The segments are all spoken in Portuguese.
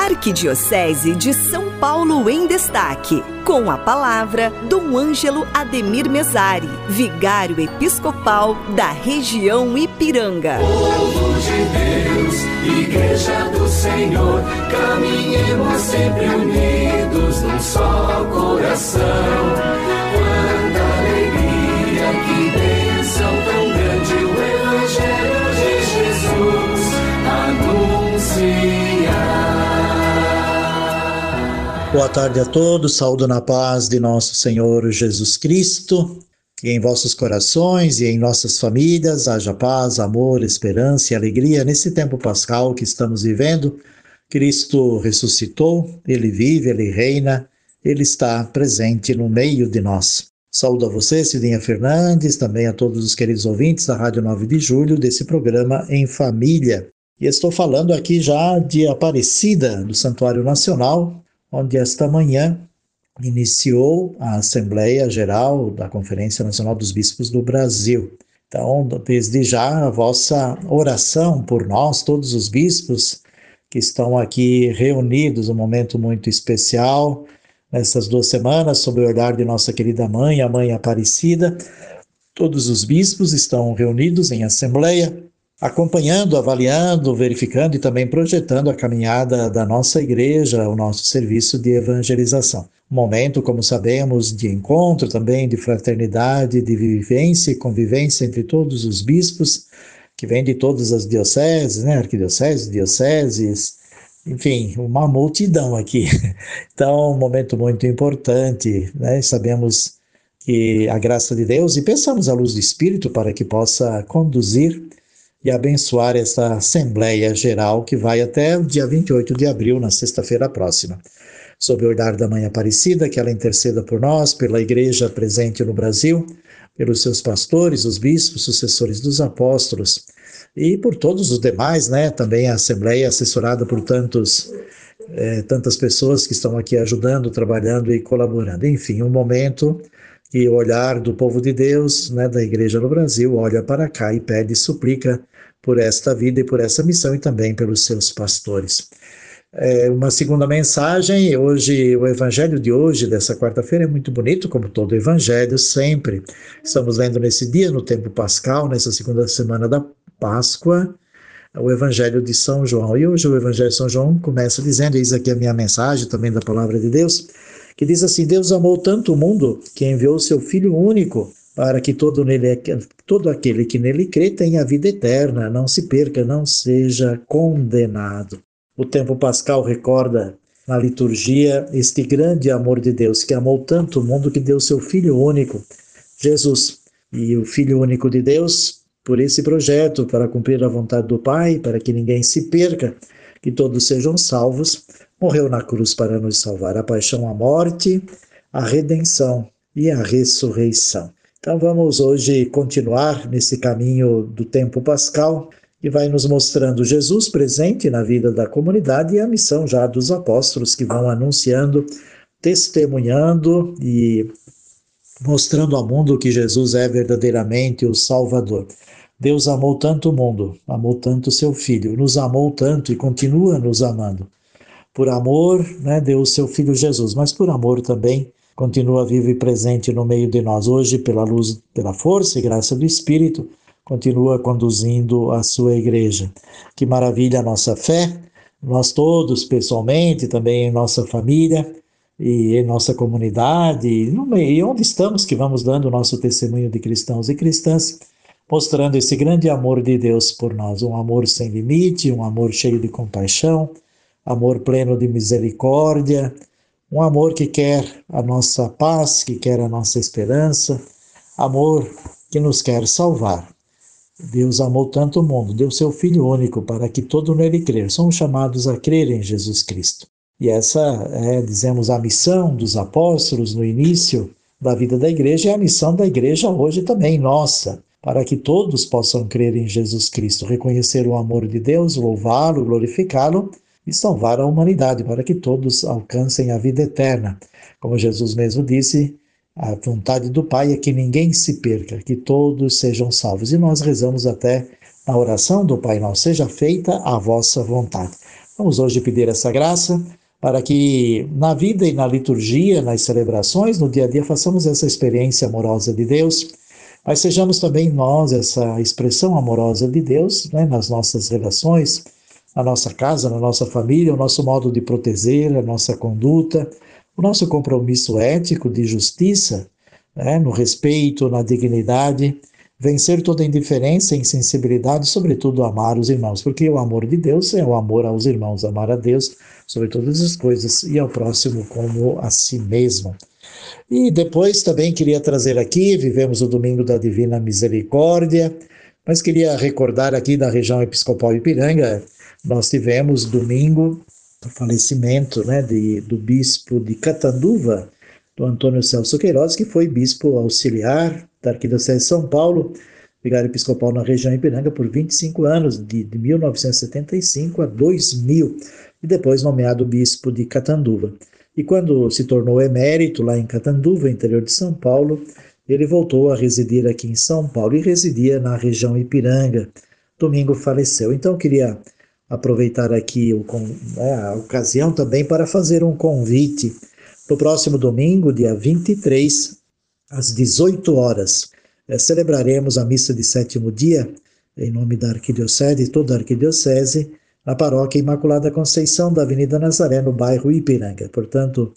Arquidiocese de São Paulo em Destaque. Com a palavra, Dom Ângelo Ademir Mesari, vigário episcopal da região Ipiranga. Povo de Deus, Igreja do Senhor, caminhemos sempre unidos num só Boa tarde a todos, saúdo na paz de nosso Senhor Jesus Cristo, que em vossos corações e em nossas famílias haja paz, amor, esperança e alegria nesse tempo pascal que estamos vivendo. Cristo ressuscitou, ele vive, ele reina, ele está presente no meio de nós. Saúdo a você, Cidinha Fernandes, também a todos os queridos ouvintes da Rádio 9 de Julho, desse programa Em Família. E estou falando aqui já de Aparecida, do Santuário Nacional, onde esta manhã iniciou a Assembleia Geral da Conferência Nacional dos Bispos do Brasil. Então, desde já, a vossa oração por nós, todos os bispos que estão aqui reunidos, um momento muito especial, nessas duas semanas, sob o olhar de nossa querida mãe, a Mãe Aparecida. Todos os bispos estão reunidos em assembleia acompanhando, avaliando, verificando e também projetando a caminhada da nossa igreja, o nosso serviço de evangelização. Um momento, como sabemos, de encontro também, de fraternidade, de vivência e convivência entre todos os bispos, que vêm de todas as dioceses, né? arquidioceses, dioceses, enfim, uma multidão aqui. Então, um momento muito importante, né? Sabemos que a graça de Deus e pensamos a luz do Espírito para que possa conduzir e abençoar essa Assembleia Geral que vai até o dia 28 de abril, na sexta-feira próxima. Sob o olhar da Mãe Aparecida, que ela interceda por nós, pela Igreja presente no Brasil, pelos seus pastores, os bispos, sucessores dos apóstolos, e por todos os demais, né? Também a Assembleia assessorada por tantos, é, tantas pessoas que estão aqui ajudando, trabalhando e colaborando. Enfim, um momento que o olhar do povo de Deus, né, da Igreja no Brasil, olha para cá e pede e suplica por esta vida e por essa missão e também pelos seus pastores. É uma segunda mensagem, hoje o evangelho de hoje, dessa quarta-feira, é muito bonito, como todo evangelho, sempre. Estamos lendo nesse dia, no tempo pascal, nessa segunda semana da Páscoa, o evangelho de São João. E hoje o evangelho de São João começa dizendo, eis aqui a minha mensagem também da palavra de Deus, que diz assim: Deus amou tanto o mundo que enviou seu Filho único para que todo, nele, todo aquele que nele crê tenha vida eterna, não se perca, não seja condenado. O tempo pascal recorda na liturgia este grande amor de Deus, que amou tanto o mundo que deu seu Filho único, Jesus. E o Filho único de Deus, por esse projeto, para cumprir a vontade do Pai, para que ninguém se perca, que todos sejam salvos, morreu na cruz para nos salvar. A paixão, a morte, a redenção e a ressurreição. Então vamos hoje continuar nesse caminho do tempo pascal que vai nos mostrando Jesus presente na vida da comunidade e a missão já dos apóstolos que vão anunciando, testemunhando e mostrando ao mundo que Jesus é verdadeiramente o Salvador. Deus amou tanto o mundo, amou tanto seu Filho, nos amou tanto e continua nos amando. Por amor, né, deu o seu Filho Jesus, mas por amor também continua vivo e presente no meio de nós. Hoje pela luz, pela força e graça do Espírito, continua conduzindo a sua igreja. Que maravilha a nossa fé, nós todos pessoalmente, também em nossa família e em nossa comunidade, e meio onde estamos que vamos dando o nosso testemunho de cristãos e cristãs, mostrando esse grande amor de Deus por nós, um amor sem limite, um amor cheio de compaixão, amor pleno de misericórdia, um amor que quer a nossa paz, que quer a nossa esperança, amor que nos quer salvar. Deus amou tanto o mundo, deu seu Filho único para que todo nele crer. Somos chamados a crer em Jesus Cristo. E essa é, dizemos, a missão dos apóstolos no início da vida da igreja e a missão da igreja hoje também, nossa, para que todos possam crer em Jesus Cristo, reconhecer o amor de Deus, louvá-lo, glorificá-lo e salvar a humanidade, para que todos alcancem a vida eterna. Como Jesus mesmo disse, a vontade do Pai é que ninguém se perca, que todos sejam salvos. E nós rezamos até na oração do Pai Nosso, seja feita a vossa vontade. Vamos hoje pedir essa graça para que na vida e na liturgia, nas celebrações, no dia a dia, façamos essa experiência amorosa de Deus, mas sejamos também nós essa expressão amorosa de Deus né, nas nossas relações, na nossa casa, na nossa família, o nosso modo de proteger, a nossa conduta, o nosso compromisso ético de justiça, né, no respeito, na dignidade, vencer toda indiferença insensibilidade, sobretudo amar os irmãos, porque o amor de Deus é o amor aos irmãos, amar a Deus sobre todas as coisas e ao próximo como a si mesmo. E depois também queria trazer aqui, vivemos o domingo da Divina Misericórdia, mas queria recordar aqui da região episcopal Ipiranga, nós tivemos domingo o falecimento né, de, do bispo de Catanduva, do Antônio Celso Queiroz, que foi bispo auxiliar da Arquidiocese de São Paulo, vigário episcopal na região Ipiranga por 25 anos, de, de 1975 a 2000, e depois nomeado bispo de Catanduva. E quando se tornou emérito lá em Catanduva, interior de São Paulo, ele voltou a residir aqui em São Paulo e residia na região Ipiranga. Domingo faleceu. Então, eu queria aproveitar aqui o, né, a ocasião também para fazer um convite. No próximo domingo, dia 23, às 18 horas. É, celebraremos a missa de sétimo dia, em nome da Arquidiocese toda a Arquidiocese, na Paróquia Imaculada Conceição da Avenida Nazaré, no bairro Ipiranga. Portanto,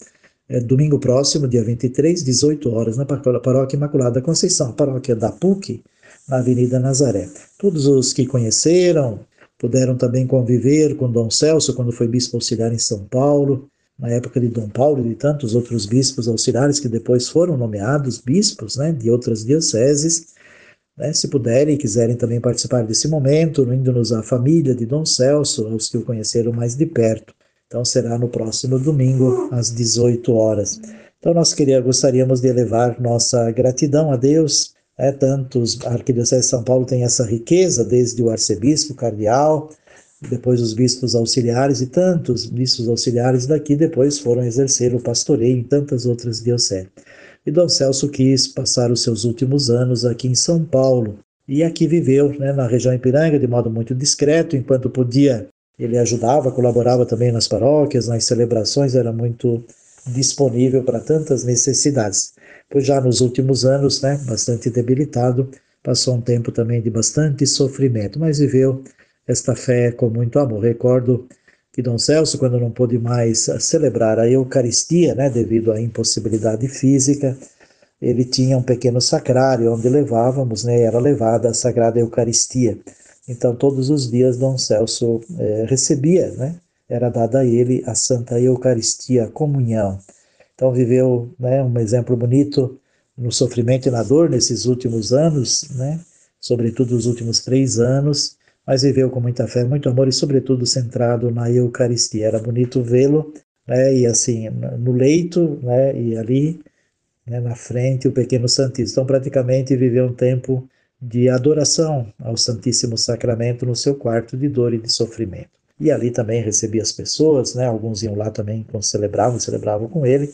é, domingo próximo, dia 23, 18 horas, na Paróquia Imaculada Conceição, paróquia da PUC, na Avenida Nazaré. Todos os que conheceram, puderam também conviver com Dom Celso quando foi bispo auxiliar em São Paulo, na época de Dom Paulo e de tantos outros bispos auxiliares que depois foram nomeados bispos né, de outras dioceses. Né, se puderem e quiserem também participar desse momento, unindo-nos à família de Dom Celso, aos que o conheceram mais de perto. Então será no próximo domingo, às 18 horas. Então nós queria, gostaríamos de elevar nossa gratidão a Deus. É, tantos, a Arquidiocese de São Paulo tem essa riqueza, desde o arcebispo, cardeal, depois os bispos auxiliares e tantos bispos auxiliares daqui depois foram exercer o pastoreio em tantas outras dioceses. E Dom Celso quis passar os seus últimos anos aqui em São Paulo e aqui viveu né, na região Ipiranga de modo muito discreto, enquanto podia ele ajudava, colaborava também nas paróquias, nas celebrações, era muito disponível para tantas necessidades. Pois já nos últimos anos, né, bastante debilitado, passou um tempo também de bastante sofrimento, mas viveu esta fé com muito amor. Recordo que Dom Celso, quando não pôde mais celebrar a Eucaristia, né, devido à impossibilidade física, ele tinha um pequeno sacrário onde levávamos, né, era levada a Sagrada Eucaristia. Então, todos os dias, Dom Celso é, recebia, né, era dada a ele a Santa Eucaristia, a comunhão. Então, viveu né, um exemplo bonito no sofrimento e na dor nesses últimos anos, né, sobretudo os últimos três anos, mas viveu com muita fé, muito amor e, sobretudo, centrado na Eucaristia. Era bonito vê-lo, né, e assim, no leito, né, e ali, né, na frente, o pequeno Santíssimo. Então, praticamente, viveu um tempo de adoração ao Santíssimo Sacramento no seu quarto de dor e de sofrimento. E ali também recebia as pessoas, né, alguns iam lá também quando celebravam, celebravam com ele,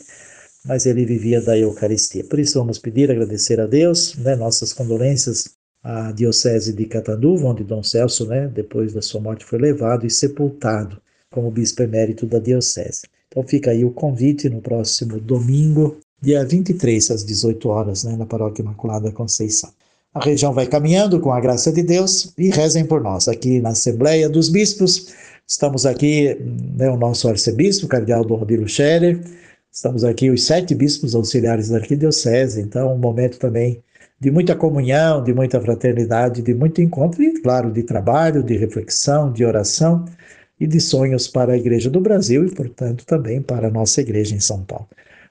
mas ele vivia da Eucaristia. Por isso, vamos pedir, agradecer a Deus, né, nossas condolências a diocese de Catanduva, onde Dom Celso, né, depois da sua morte, foi levado e sepultado como bispo emérito da diocese. Então fica aí o convite no próximo domingo, dia 23 às 18 horas, né, na Paróquia Imaculada Conceição. A região vai caminhando com a graça de Deus e rezem por nós. Aqui na Assembleia dos Bispos, estamos aqui, né, o nosso arcebispo, o cardeal Dom Rodrigo Scherer, estamos aqui os sete bispos auxiliares da arquidiocese, então um momento também de muita comunhão, de muita fraternidade, de muito encontro e, claro, de trabalho, de reflexão, de oração e de sonhos para a Igreja do Brasil e, portanto, também para a nossa Igreja em São Paulo.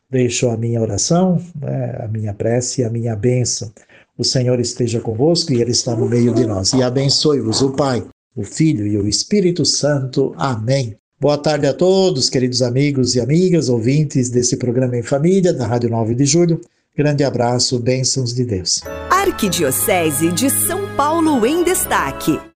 Deixo a minha oração, né, a minha prece e a minha bênção. O Senhor esteja convosco e Ele está no meio de nós. E abençoe-vos o Pai, o Filho e o Espírito Santo. Amém. Boa tarde a todos, queridos amigos e amigas, ouvintes desse programa em família da Rádio 9 de Julho. Grande abraço, bênçãos de Deus. Arquidiocese de São Paulo em Destaque.